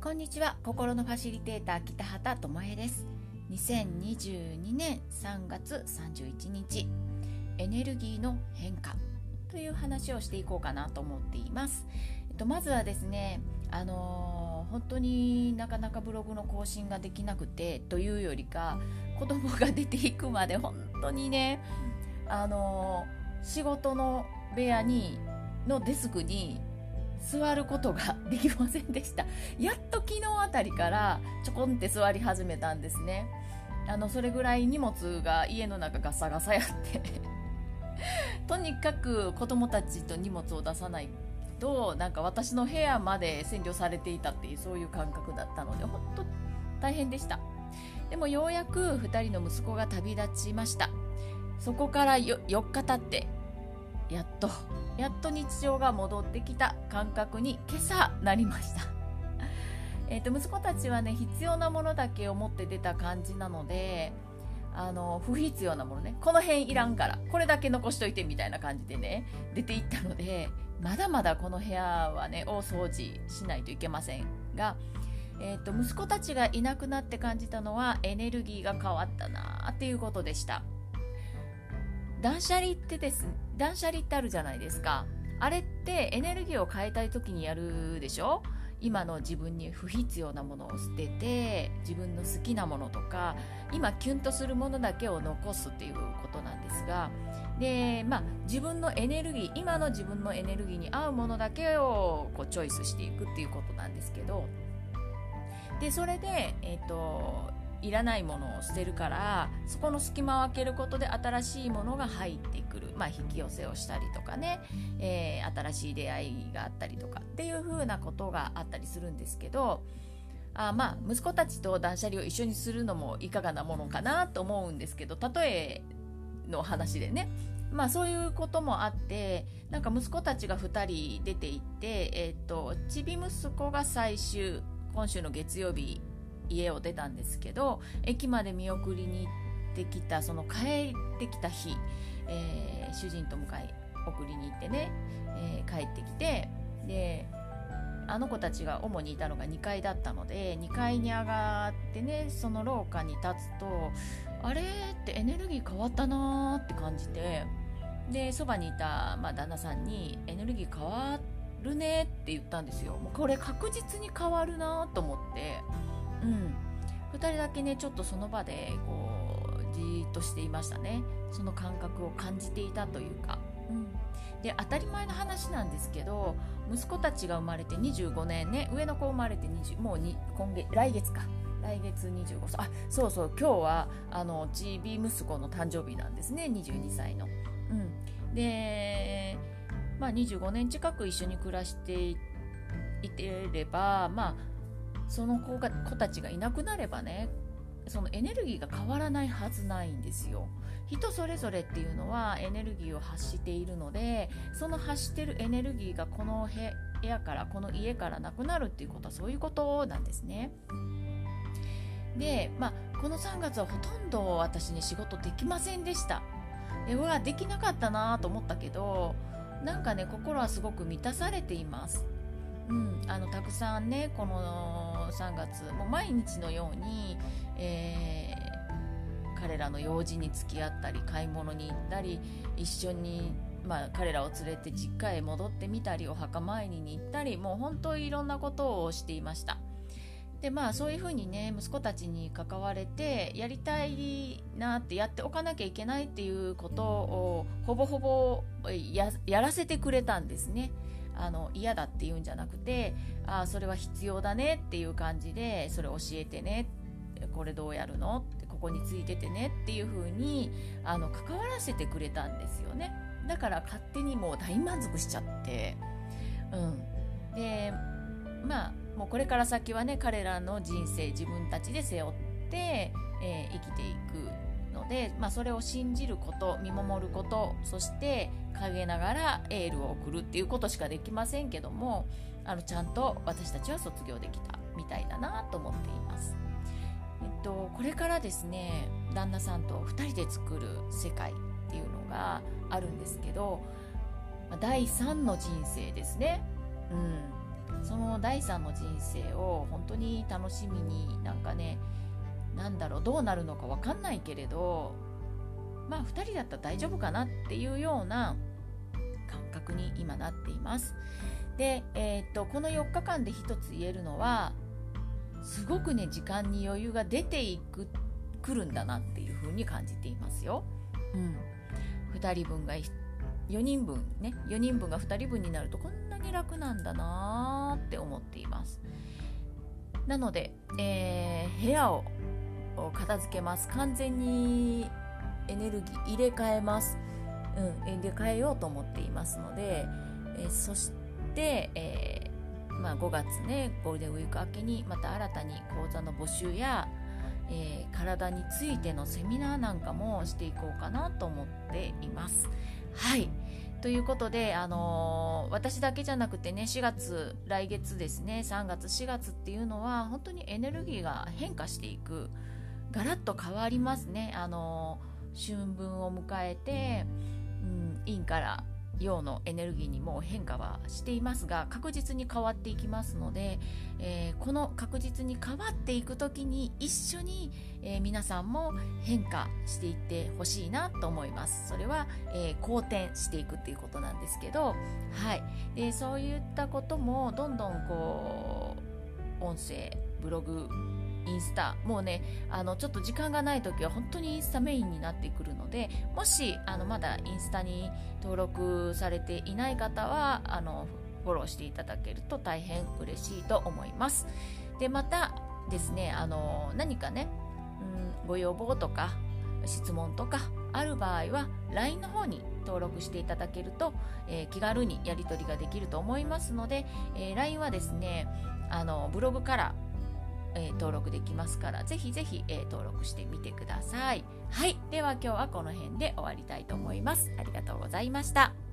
こんにちは。心のファシリテーター北畑智恵です。2022年3月31日エネルギーの変化という話をしていこうかなと思っています、えっと、まずはですねあのー、本当になかなかブログの更新ができなくてというよりか子供が出ていくまで本当にねあのー、仕事の部屋にのデスクに座ることができませんでした。やっと昨日あたりからちょこんって座り始めたんですね。あのそれぐらい荷物が家の中ガサガサやって。とにかく子供たちと荷物を出さないとなんか私の部屋まで占領されていたっていうそういう感覚だったので本当大変でした。でもようやく2人の息子が旅立ちました。そこから4日経ってやっとやっと日常が戻ってきた感覚に今朝なりました。えと息子たちはね必要なものだけを持って出た感じなのであの不必要なものねこの辺いらんからこれだけ残しといてみたいな感じでね出ていったのでまだまだこの部屋はね大掃除しないといけませんが、えーと、息子たちがいなくなって感じたのはエネルギーが変わったなっていうことでした。断捨離ってです断捨離ってあるじゃないですか。あれってエネルギーを変えたい時にやるでしょ？今の自分に不必要なものを捨てて自分の好きなものとか今キュンとするものだけを残すっていうことなんですが。で、まあ、自分のエネルギー今の自分のエネルギーに合うものだけをこうチョイスしていくっていうことなんですけど。でそれで、えーといらないものを捨てるからそこの隙間を空けることで新しいものが入ってくる、まあ、引き寄せをしたりとかね、えー、新しい出会いがあったりとかっていう風なことがあったりするんですけどあまあ息子たちと断捨離を一緒にするのもいかがなものかなと思うんですけど例えの話でね。まあそういうこともあってなんか息子たちが2人出て行って、えー、とちび息子が最終今週の月曜日家を出たんですけど駅まで見送りに行ってきたその帰ってきた日、えー、主人と迎え送りに行ってね、えー、帰ってきてであの子たちが主にいたのが2階だったので2階に上がってねその廊下に立つとあれ？ってエネルギー変わったなーって感じてでそばにいた、まあ、旦那さんにエネルギー変わるねって言ったんですよ。もうこれ確実に変わるなと思って。うん、2人だけねちょっとその場でこうじーっとしていましたね。その感覚を感じていたというか、うん、で当たり前の話なんですけど息子たちが生まれて25年ね上の子生まれて20もうに今月来月か。来月25歳。あそうそう。今日はあのちび息子の誕生日なんですね。22歳の。うん、で、まあ、25年近く一緒に暮らしていてればまあその子が子たちがいなくなればねそのエネルギーが変わらないはずないんですよ。人それぞれっていうのはエネルギーを発しているのでその発してるエネルギーがこの部屋からこの家からなくなるっていうことはそういうことなんですね。でまあこの3月はほとんど私に仕事できませんでした。でうわできなかったなと思ったけどなんかね心はすごく満たされています。うん、あのたくさんねこの3月もう毎日のように、えー、彼らの用事に付き合ったり買い物に行ったり一緒に、まあ、彼らを連れて実家へ戻ってみたりお墓参りに行ったりもう本当にいろんなことをしていました。でまあそういうふうにね息子たちに関われてやりたいなってやっておかなきゃいけないっていうことをほぼほぼやらせてくれたんですね。あの嫌だっていうんじゃなくてあそれは必要だねっていう感じでそれ教えてねこれどうやるのってここについててねっていう風にあの関わらせてくれたんですよね。だから勝手にもう大満足しちゃって。うん。でまあもうこれから先はね彼らの人生自分たちで背負って、えー、生きていく。で、まあ、それを信じること見守ることそして陰ながらエールを送るっていうことしかできませんけどもあのちゃんと私たちは卒業できたみたいだなと思っています。えっと、これからですね旦那さんと2人で作る世界っていうのがあるんですけど第3の人生ですね、うん、その第三の人生を本当に楽しみになんかねなんだろうどうなるのか分かんないけれどまあ2人だったら大丈夫かなっていうような感覚に今なっています。で、えー、っとこの4日間で一つ言えるのはすごくね時間に余裕が出ていくくるんだなっていう風に感じていますよ、うん、2人分が4人分ね4人分が2人分になるとこんなに楽なんだなーって思っています。なので、えー、部屋を片付けます。完全にエネルギー入れ替えます、うん、入れ替えようと思っていますので、えー、そして、えー、まあ、5月ねゴールデンウィーク明けにまた新たに講座の募集や、えー、体についてのセミナーなんかもしていこうかなと思っています。はい。ということで、あのー、私だけじゃなくてね4月来月ですね3月4月っていうのは本当にエネルギーが変化していくガラッと変わりますね。あのー、春分を迎えて、うん、陰から陽のエネルギーにも変化はしていますが確実に変わっていきますので、えー、この確実に変わっていく時に一緒に、えー、皆さんも変化していってほしいなと思います。それは、えー、好転していくっていうことなんですけど、はい、でそういったこともどんどんこう音声ブログインスタ。もうねあのちょっと時間がない時は本当にインスタメインになってくるのでもしあのまだインスタに登録されていない方はあのフォローしていただけると大変嬉しいと思います。でまたですねあの何かね、うん、ご要望とか質問とかある場合は LINE の方に登録していただけると、えー、気軽にやり取りができると思いますので、えー、LINE はですねあのブログからえー、登録できますからぜひぜひ、えー、登録してみてください。はい。では今日はこの辺で終わりたいと思います。ありがとうございました。